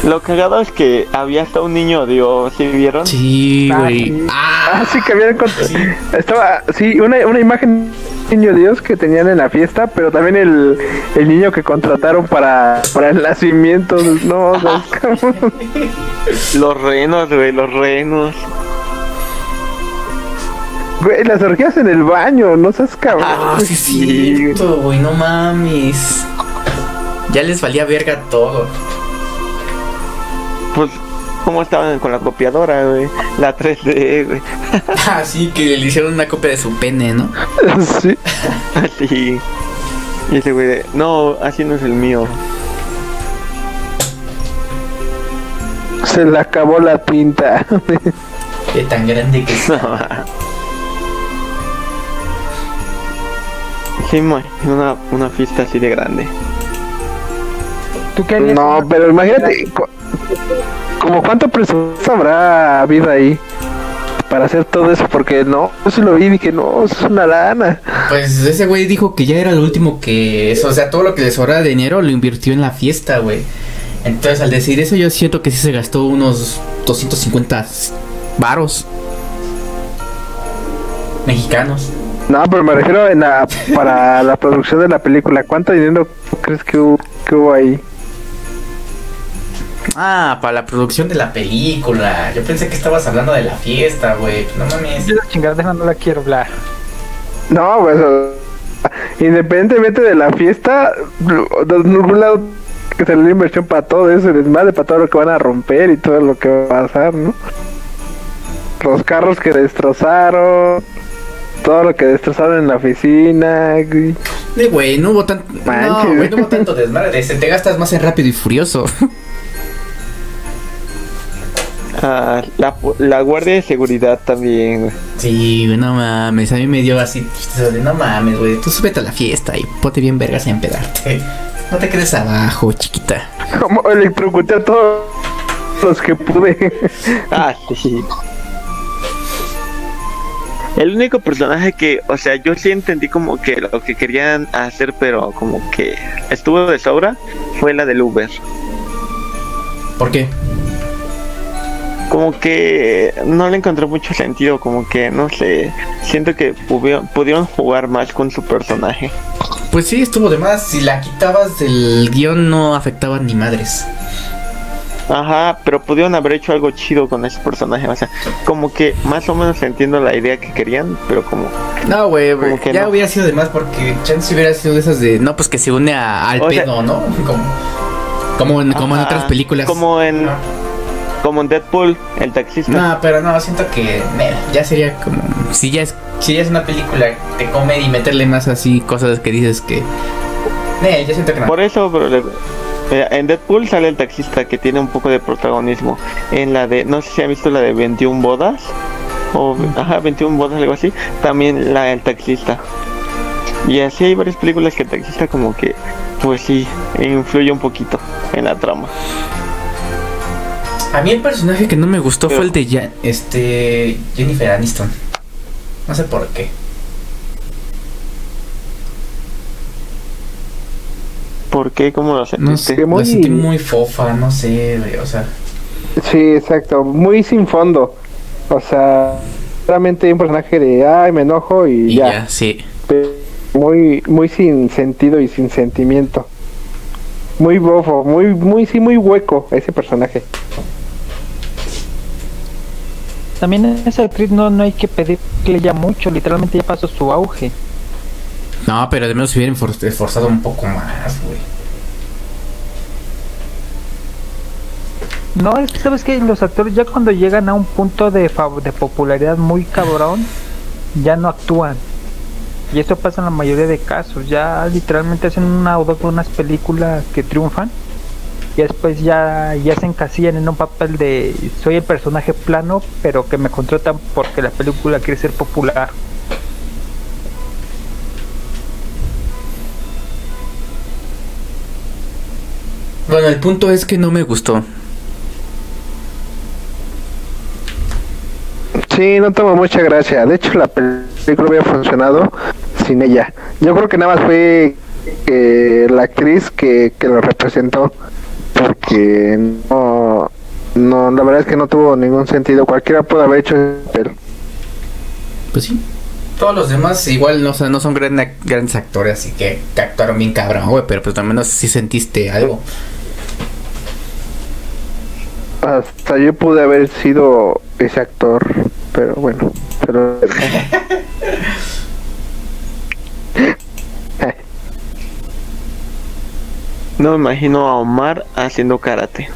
Speaker 3: Lo cagado es que había hasta un niño Dios, ¿sí vieron?
Speaker 4: Sí,
Speaker 1: Ah,
Speaker 4: güey.
Speaker 1: sí.
Speaker 4: Ah,
Speaker 1: Ah, sí, que habían encont- Estaba, sí, una, una imagen de niño Dios que tenían en la fiesta, pero también el, el niño que contrataron para, para el nacimiento. No.
Speaker 3: Los renos, güey, los renos.
Speaker 1: Güey, las orgías en el baño, no seas cabrón.
Speaker 4: ah, sí,
Speaker 3: sí,
Speaker 4: güey. No mames. Ya les valía verga todo.
Speaker 3: Pues, ¿cómo estaban con la copiadora, güey? La 3D, güey.
Speaker 4: Ah, sí, que le hicieron una copia de su pene, ¿no?
Speaker 1: Sí.
Speaker 3: Así. Y ese güey de, no, así no es el mío.
Speaker 1: Se le acabó la tinta.
Speaker 4: De tan grande que es.
Speaker 3: Sí, mo- una, una fiesta así de grande.
Speaker 2: ¿Tú qué harías?
Speaker 1: No, pero imagínate, como cuánto presupuesto habrá habido ahí para hacer todo eso, porque no, yo sí lo vi y dije, no, eso es una lana.
Speaker 4: Pues ese güey dijo que ya era lo último que eso, o sea, todo lo que le sobra de dinero lo invirtió en la fiesta, güey. Entonces, al decir eso, yo siento que sí se gastó unos 250 varos mexicanos.
Speaker 1: No, pero me refiero en la, para la producción de la película. ¿Cuánto dinero crees que hubo, que hubo ahí?
Speaker 4: Ah, para la producción de la película. Yo pensé que estabas hablando de la fiesta, güey. No mames.
Speaker 2: Yo la de no la quiero hablar.
Speaker 1: No, pues, independientemente de la fiesta, de algún lado que se le dio inversión para todo eso, desmadre, para todo lo que van a romper y todo lo que va a pasar, ¿no? Los carros que destrozaron, todo lo que destrozaron en la oficina, güey.
Speaker 4: Eh, güey, no hubo tanto. No, güey, no hubo tanto desmadre. Se te gastas más en rápido y furioso.
Speaker 3: Ah, la, la guardia de seguridad también, güey.
Speaker 4: Sí, güey, no mames. A mí me dio así. de, No mames, güey. Tú súbete a la fiesta y ponte bien vergas a empedarte. No te quedes abajo, chiquita.
Speaker 1: Como electrocuté a todos los que pude.
Speaker 3: Ah, sí. El único personaje que, o sea, yo sí entendí como que lo que querían hacer, pero como que estuvo de sobra, fue la del Uber.
Speaker 4: ¿Por qué?
Speaker 3: Como que no le encontré mucho sentido, como que, no sé, siento que pudieron, pudieron jugar más con su personaje.
Speaker 4: Pues sí, estuvo de más. Si la quitabas del guion, no afectaba ni madres.
Speaker 3: Ajá, pero pudieron haber hecho algo chido con ese personaje, o sea, como que más o menos entiendo la idea que querían, pero como...
Speaker 4: No, güey, ya
Speaker 3: no.
Speaker 4: hubiera sido de más porque chance hubiera sido de esas de. No, pues que se une a- al
Speaker 3: O sea-
Speaker 4: pedo, ¿no? Como, como, en, como en otras películas.
Speaker 3: Como en,
Speaker 4: No.
Speaker 3: Como en Deadpool, el taxista.
Speaker 4: No, pero no, siento que ya sería como si ya es si ya es una película de comedia y meterle más así cosas que dices que nel, yo siento que no.
Speaker 3: Por eso, pero le- en Deadpool sale el taxista que tiene un poco de protagonismo. En la de, no sé si han visto la de 21 bodas. O, ajá, 21 bodas, algo así. También la del taxista. Y así hay varias películas que el taxista como que, pues sí, influye un poquito en la trama.
Speaker 4: A mí el personaje que no me gustó
Speaker 3: Pero-
Speaker 4: fue el de este Jennifer Aniston. No sé por qué.
Speaker 3: ¿Por qué? ¿Cómo lo
Speaker 4: No
Speaker 3: sentiste?
Speaker 4: sé,
Speaker 1: Que muy-
Speaker 4: la sentí muy fofa, no sé, o sea,
Speaker 1: Sí, exacto, muy sin fondo. O sea, realmente un personaje de, ay, me enojo y,
Speaker 4: y
Speaker 1: ya.
Speaker 4: ya, sí.
Speaker 1: Muy, muy sin sentido y sin sentimiento. Muy bofo, muy, muy, sí, muy hueco ese personaje.
Speaker 2: También esa actriz no, no hay que pedirle ya mucho, literalmente ya pasó su auge.
Speaker 4: No, pero de menos se hubieran for- esforzado un poco más, güey.
Speaker 2: No, es que sabes que los actores ya cuando llegan a un punto de, de popularidad muy cabrón, ya no actúan. Y eso pasa en la mayoría de casos. Ya literalmente hacen una o dos buenas películas que triunfan. Y después ya, ya se encasillan en un papel de soy el personaje plano, pero que me contratan porque la película quiere ser popular.
Speaker 4: Bueno, el punto es que no me gustó.
Speaker 1: Sí, no tuvo mucha gracia. De hecho, la película hubiera funcionado sin ella. Yo creo que nada más fue eh, la actriz que, que lo representó. Porque no, no, la verdad es que no tuvo ningún sentido. Cualquiera puede haber hecho papel.
Speaker 4: Pues sí. Todos los demás igual no, son- no son gran grandes actores, así que, que actuaron bien cabrón, güey, pero pues al menos sí sentiste algo.
Speaker 1: Hasta yo pude haber sido ese actor, pero bueno. Pero...
Speaker 3: No me imagino a Omar haciendo karate.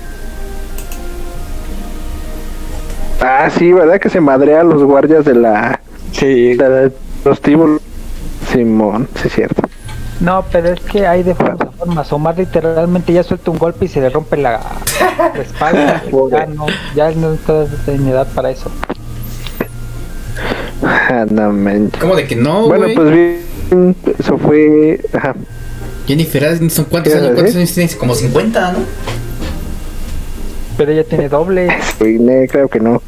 Speaker 1: ah, sí, ¿verdad? Que se madrea a los guardias de la...
Speaker 3: Sí,
Speaker 1: de la- los tíbulos. Simón, sí es cierto.
Speaker 2: No, pero es que hay de formas formas. Omar literalmente ya suelta un golpe y se le rompe la, la espalda. ya no, ya no está en edad para eso.
Speaker 1: Ah, no manches.
Speaker 4: ¿Cómo de que no,
Speaker 1: Bueno, pues bien, eso fue... Ajá.
Speaker 4: Jennifer Aniston, ¿cuántos
Speaker 1: ¿Qué
Speaker 4: años, cuántos años tienes? Como 50, ¿no?
Speaker 2: Pero ella tiene doble.
Speaker 1: Sí, creo que no.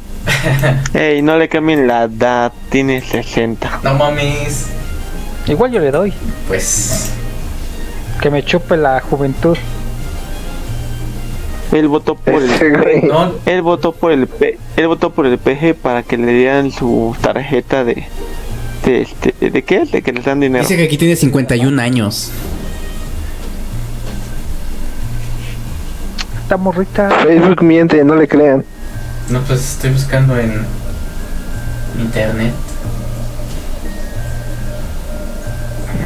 Speaker 3: Ey, no le cambien la edad, tiene 60.
Speaker 4: No mames.
Speaker 2: Igual yo le doy.
Speaker 4: Pues.
Speaker 2: Que me chupe la juventud.
Speaker 3: Él votó por el.
Speaker 4: No,
Speaker 3: él votó por el P, él votó por el PG para que le dieran su tarjeta de de este de qué de que les dan dinero.
Speaker 4: dice que aquí tiene 51 años.
Speaker 2: Está morrita.
Speaker 1: Facebook miente, no le crean.
Speaker 4: No, pues estoy buscando en internet.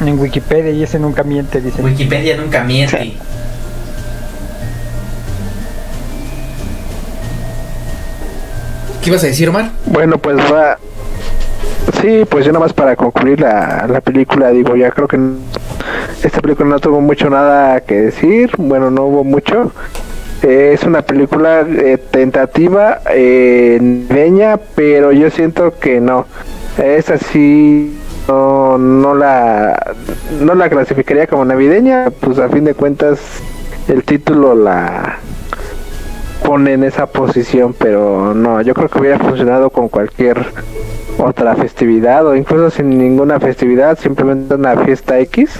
Speaker 2: En Wikipedia y ese nunca miente, dice.
Speaker 4: Wikipedia nunca miente. ¿Qué ibas a decir, Omar?
Speaker 1: Bueno, pues va. Sí, pues yo nada más para concluir la, la película, digo, ya creo que esta película no tuvo mucho nada que decir, bueno, no hubo mucho. Eh, es una película eh, tentativa, eh, navideña, pero yo siento que no. Es así, no, no la no la clasificaría como navideña, pues a fin de cuentas el título la pone en esa posición, pero no, yo creo que hubiera funcionado con cualquier otra festividad o incluso sin ninguna festividad, simplemente una fiesta X,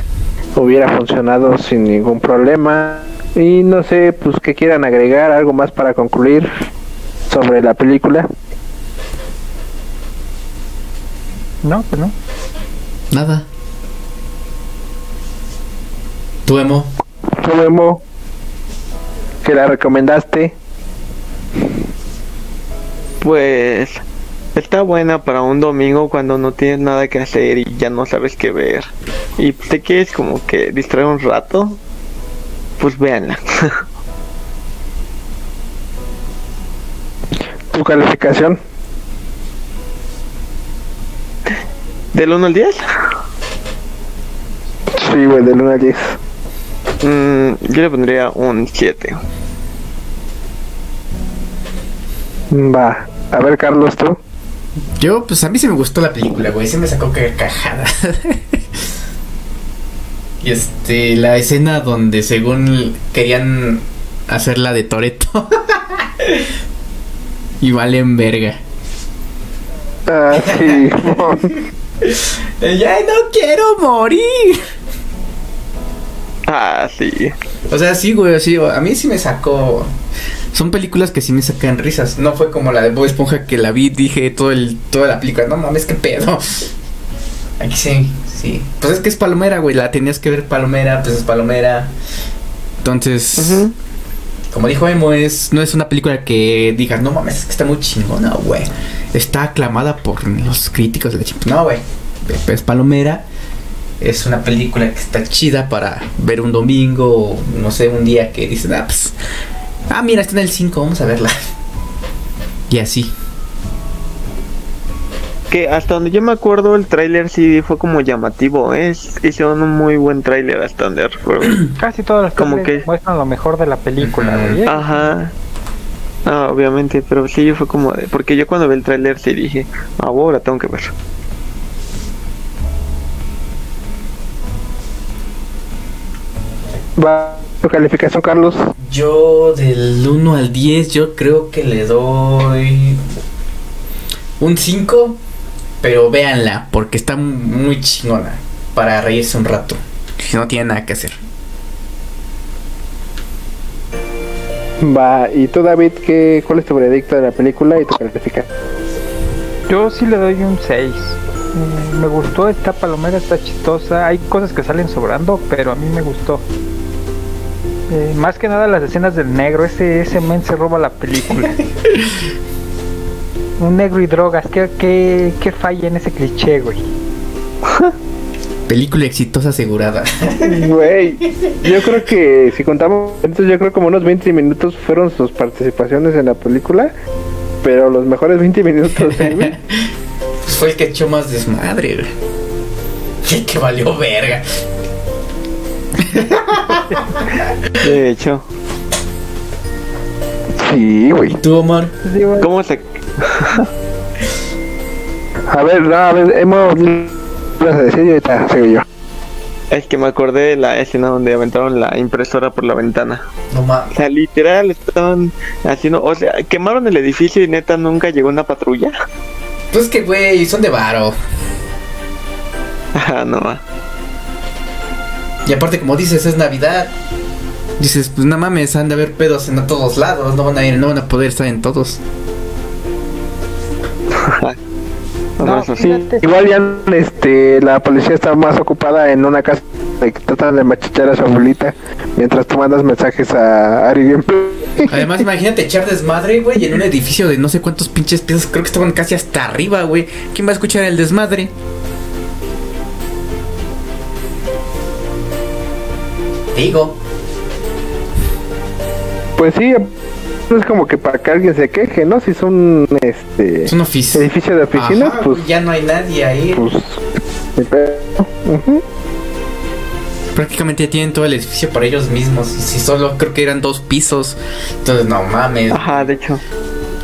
Speaker 1: hubiera funcionado sin ningún problema. Y no sé, pues que quieran agregar algo más para concluir sobre la película.
Speaker 2: No, pues no.
Speaker 4: Nada. ¿Tú, Emo?
Speaker 1: ¿Tú, Memo, que la recomendaste?
Speaker 3: Pues está buena para un domingo cuando no tienes nada que hacer y ya no sabes qué ver. Y te quieres como que distraer un rato, pues véanla.
Speaker 1: ¿Tu calificación?
Speaker 3: ¿Del 1 al 10?
Speaker 1: Sí, güey, del 1 al 10.
Speaker 3: Mm, yo le pondría un 7.
Speaker 1: Va. A ver, Carlos, tú.
Speaker 4: Yo, pues a mí sí me gustó la película, güey. Sí me sacó carcajada. y este, la escena donde según querían hacerla de Toreto. y valen verga.
Speaker 1: Ah, sí.
Speaker 4: ¡Ya no quiero morir!
Speaker 3: Ah, sí.
Speaker 4: O sea, sí, güey, sí, a mí sí me sacó. Son películas que sí me sacan risas. No fue como la de Bob Esponja que la vi, dije todo el, toda la película, no mames, qué pedo. Aquí sí, sí. Pues es que es palomera, güey, la tenías que ver palomera, pues es palomera. Entonces, como dijo Emo, es, no es una película que digas, no mames, es que está muy chingona, güey. Está aclamada por los críticos de la chingada. No, güey. Es palomera. Es una película que está chida para ver un domingo o no sé, un día que dices, ah, pues, ah, mira, está en el 5, vamos a verla. Y así.
Speaker 3: Que hasta donde yo me acuerdo, el tráiler sí fue como llamativo. Es, hicieron un muy buen tráiler hasta donde recuerdo.
Speaker 2: Casi todas las
Speaker 3: Como
Speaker 2: películas
Speaker 3: que-
Speaker 2: muestran lo mejor de la película, güey. ¿eh?
Speaker 3: Ajá. Ah, obviamente, pero sí fue como de... Porque yo cuando vi el tráiler sí dije, ah, ahora tengo que ver.
Speaker 1: Va tu calificación, Carlos.
Speaker 4: Yo del 1 al 10 yo creo que le doy un 5, pero véanla porque está muy chingona para reírse un rato. Si no tiene nada que hacer.
Speaker 1: Va, y tú, David, ¿qué, ¿cuál es tu veredicto de la película y tu calificación?
Speaker 2: Yo sí le doy un 6. Mm, Me gustó esta palomera, está chistosa. Hay cosas que salen sobrando, pero a mí me gustó. Eh, más que nada las escenas del negro, ese, ese men se roba la película. Un negro y drogas, ¿qué, qué, qué falla en ese cliché, güey?
Speaker 4: Película exitosa asegurada.
Speaker 1: Güey, yo creo que si contamos, entonces yo creo como unos 20 minutos fueron sus participaciones en la película, pero los mejores 20 minutos, ¿eh?
Speaker 4: Pues fue el que echó más desmadre, güey. El que valió verga.
Speaker 3: De hecho,
Speaker 1: Sí, güey.
Speaker 4: ¿Tú, Omar?
Speaker 3: ¿cómo se...?
Speaker 1: A ver, no, a ver, hemos... Ahorita sigo yo.
Speaker 3: Es que me acordé de la escena donde aventaron la impresora por la ventana.
Speaker 4: No mames.
Speaker 3: O sea, literal, estaban haciendo... O sea, quemaron el edificio y neta nunca llegó una patrulla.
Speaker 4: Pues que, güey, son de varo.
Speaker 3: Ajá, no. ma.
Speaker 4: Y aparte, como dices, es Navidad. Dices, pues no mames, han de haber pedos en todos lados. No van a ir, no van a poder estar en todos.
Speaker 3: Bueno,
Speaker 2: No,
Speaker 3: eso sí.
Speaker 2: fíjate.
Speaker 1: Igual ya este, la policía está más ocupada en una casa de que tratan de machichar a su abuelita mientras tú mandas mensajes a Ari Gameplay.
Speaker 4: Además, imagínate echar desmadre, güey, en un edificio de no sé cuántos pinches pisos. Creo que estaban casi hasta arriba, güey. ¿Quién va a escuchar el desmadre? Digo.
Speaker 1: Pues sí, no es como que para que alguien se queje, ¿no? Si es un este
Speaker 4: Es un oficio.
Speaker 1: edificio de oficinas,
Speaker 4: Ajá,
Speaker 1: pues,
Speaker 4: ya no hay nadie ahí.
Speaker 1: pues.
Speaker 4: Prácticamente ya tienen todo el edificio para ellos mismos. Y si solo creo que eran dos pisos. Entonces, no mames.
Speaker 3: Ajá, de hecho.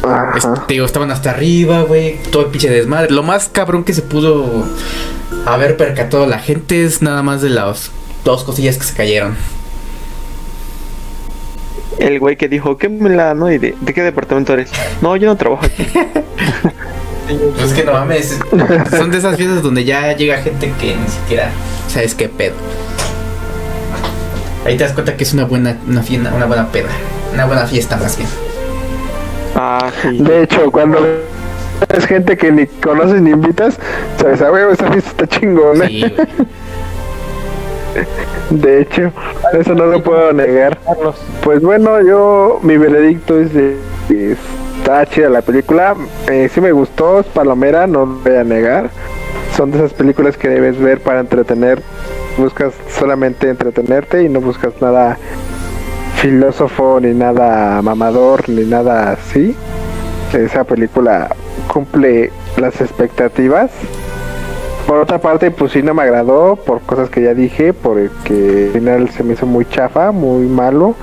Speaker 1: Ajá.
Speaker 4: Este, digo, estaban hasta arriba, güey. Todo el pinche desmadre. Lo más cabrón que se pudo haber percatado la gente es nada más de las dos cosillas que se cayeron.
Speaker 3: El güey que dijo, quémela, ¿no? ¿Y de, de qué departamento eres? No, yo no trabajo aquí.
Speaker 4: Pues es que no mames. Son de esas fiestas donde ya llega gente que ni siquiera sabes qué pedo. Ahí te das cuenta que es una buena, una fiesta, una buena peda. Una buena fiesta más bien.
Speaker 3: Ah, sí.
Speaker 1: De hecho, cuando es gente que ni conoces ni invitas, sabes, a huevo, esa fiesta está chingona.
Speaker 4: Sí, güey.
Speaker 1: De hecho, eso no lo puedo negar. Pues bueno, yo, mi veredicto es de que está chida la película. Eh, sí me gustó, es palomera, no lo voy a negar. Son de esas películas que debes ver para entretener. Buscas solamente entretenerte y no buscas nada filósofo, ni nada mamador, ni nada así. Esa película cumple las expectativas. Por otra parte, pues sí no me agradó por cosas que ya dije, porque al final se me hizo muy chafa, muy malo.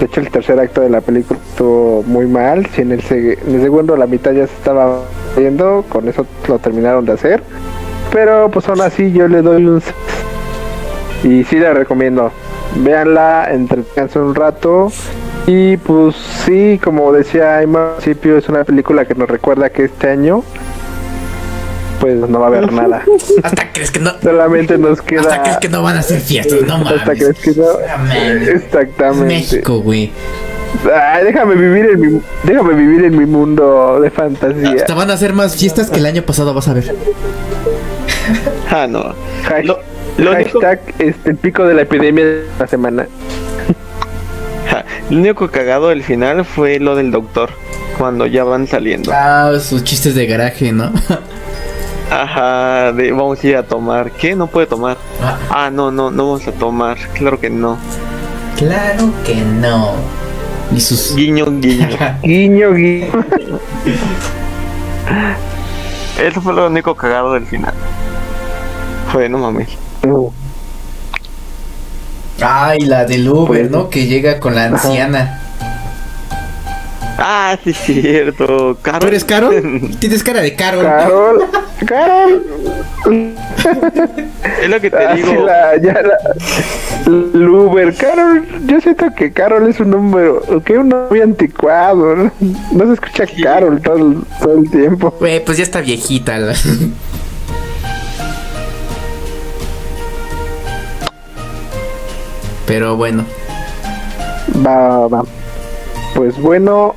Speaker 1: De hecho, el tercer acto de la película estuvo muy mal. Si en el, en el segundo la mitad ya se estaba viendo, con eso lo terminaron de hacer. Pero pues aún así yo le doy un 6. Y sí la recomiendo. Véanla, entretenganse un rato. Y pues sí, como decía al principio, es una película que nos recuerda que este año pues no va a haber nada.
Speaker 4: Hasta crees que no.
Speaker 1: Solamente nos
Speaker 4: Hasta crees
Speaker 1: queda
Speaker 4: que no van a hacer fiestas, no
Speaker 1: hasta
Speaker 4: mames.
Speaker 1: crees que no.
Speaker 4: Ah, man.
Speaker 1: Exactamente.
Speaker 4: México, güey.
Speaker 1: Ay, déjame vivir en mi déjame vivir en mi mundo de fantasía.
Speaker 4: Hasta van a hacer más fiestas que el año pasado, vas a ver.
Speaker 3: Ah, no.
Speaker 1: Hash-
Speaker 3: Lo, lo único,
Speaker 1: hashtag este, el pico de la epidemia de la semana.
Speaker 3: Ah, lo único cagado del final fue lo del doctor. Cuando ya van saliendo.
Speaker 4: Ah, sus chistes de garaje, ¿no?
Speaker 3: Ajá, de vamos a ir a tomar. ¿Qué? No puede tomar.
Speaker 4: Ah,
Speaker 3: Ah, no, no, no vamos a tomar. Claro que no.
Speaker 4: claro que no. Y sus.
Speaker 3: Guiño, guiño.
Speaker 1: Guiño, guiño.
Speaker 3: Eso fue lo único cagado del final. Fue, no mames.
Speaker 4: Ay, la del Uber,
Speaker 1: Pues-
Speaker 4: ¿no? Que llega con la anciana.
Speaker 3: Ah, sí, es cierto. Carol.
Speaker 4: ¿Tú eres Carol? Tienes cara de Carol.
Speaker 1: Carol, Carol.
Speaker 3: Es lo que te
Speaker 1: Ah,
Speaker 3: digo.
Speaker 1: sí, la, ya la, el Uber, Carol, yo siento que Carol es un número, que un nombre anticuado, ¿no? No se escucha
Speaker 3: Sí.
Speaker 1: Carol todo el, todo el tiempo.
Speaker 4: Güey, pues ya está viejita. la- Pero bueno.
Speaker 1: Va, va. Pues bueno,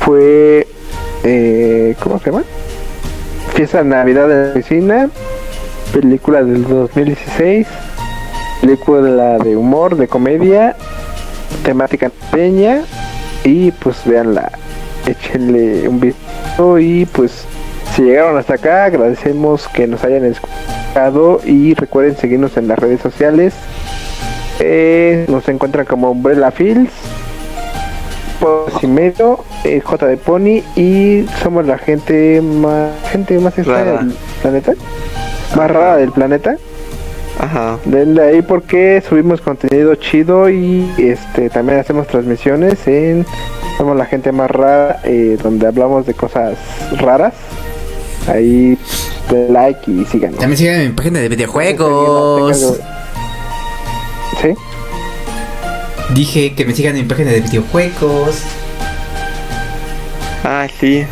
Speaker 1: fue, eh, ¿cómo se llama? Fiesta de Navidad en la oficina, película del 2016, película de humor, de comedia, temática navideña y pues veanla, échenle un vistazo y pues si llegaron hasta acá agradecemos que nos hayan escuchado y recuerden seguirnos en las redes sociales. Eh, nos encuentran como Umbrella Fields, Pues y medio, eh, J de Pony y somos la gente más gente más extraña
Speaker 3: Rara.
Speaker 1: del planeta, más rara del planeta.
Speaker 3: Ajá.
Speaker 1: Denle ahí porque subimos contenido chido y este también hacemos transmisiones en somos la gente más rara eh, donde hablamos de cosas raras. Ahí den like y síganos.
Speaker 4: También sigan en mi página de videojuegos.
Speaker 1: Sí.
Speaker 4: Dije que me sigan en mi página de videojuegos.
Speaker 3: Ah, sí.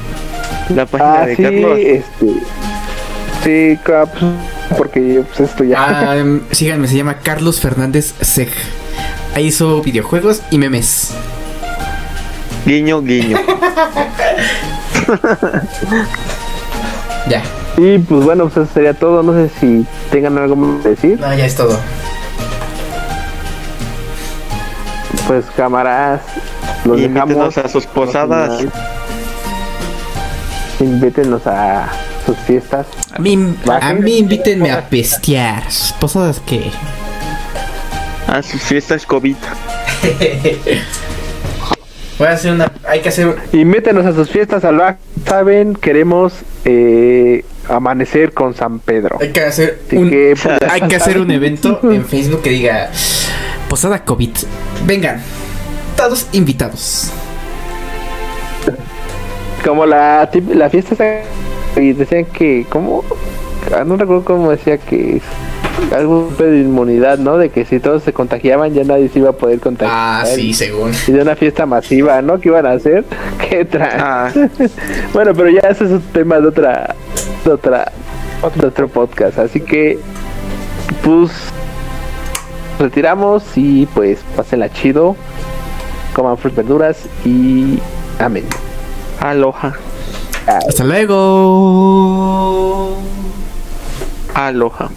Speaker 3: La página
Speaker 1: Ah,
Speaker 3: de
Speaker 1: sí,
Speaker 3: Carlos.
Speaker 1: este. Sí, pues, porque pues esto ya.
Speaker 4: Ah, em, síganme, se llama Carlos Fernández Seg. Ahí hizo videojuegos y memes.
Speaker 3: Guiño, guiño.
Speaker 4: Ya.
Speaker 1: Y pues bueno, pues eso sería todo. No sé si tengan algo más que decir.
Speaker 4: No, ya es todo.
Speaker 1: Pues cámaras, los
Speaker 3: Invítenos
Speaker 1: dejamos.
Speaker 3: a sus posadas.
Speaker 1: Invítenos a sus fiestas.
Speaker 4: A mí, a mí invítenme a pestear. ¿Posadas qué?
Speaker 3: A sus fiestas COVID.
Speaker 4: Voy a hacer una. Hay que hacer.
Speaker 1: Invítenos a sus fiestas salvajes. Saben, queremos eh, amanecer con San Pedro.
Speaker 4: Hay que hacer
Speaker 1: Así
Speaker 4: un.
Speaker 1: que, pues,
Speaker 4: Hay que hacer un evento en Facebook que diga Posada COVID. Vengan, todos invitados.
Speaker 1: Como la, la fiesta y decían que, ¿cómo? Ah, No recuerdo cómo decía que es algo de inmunidad, ¿no? De que si todos se contagiaban ya nadie se iba a poder contagiar.
Speaker 4: Ah, sí, según.
Speaker 1: Y de una fiesta masiva, ¿no? Que iban a hacer. ¿Qué tra
Speaker 3: Ah.
Speaker 1: bueno, pero ya ese es un tema de otra, de otra, de otro podcast. Así que, pues, retiramos y pues pásenla chido. Coman frutas, verduras y amén.
Speaker 3: Aloha.
Speaker 4: Hasta luego.
Speaker 3: Aloha.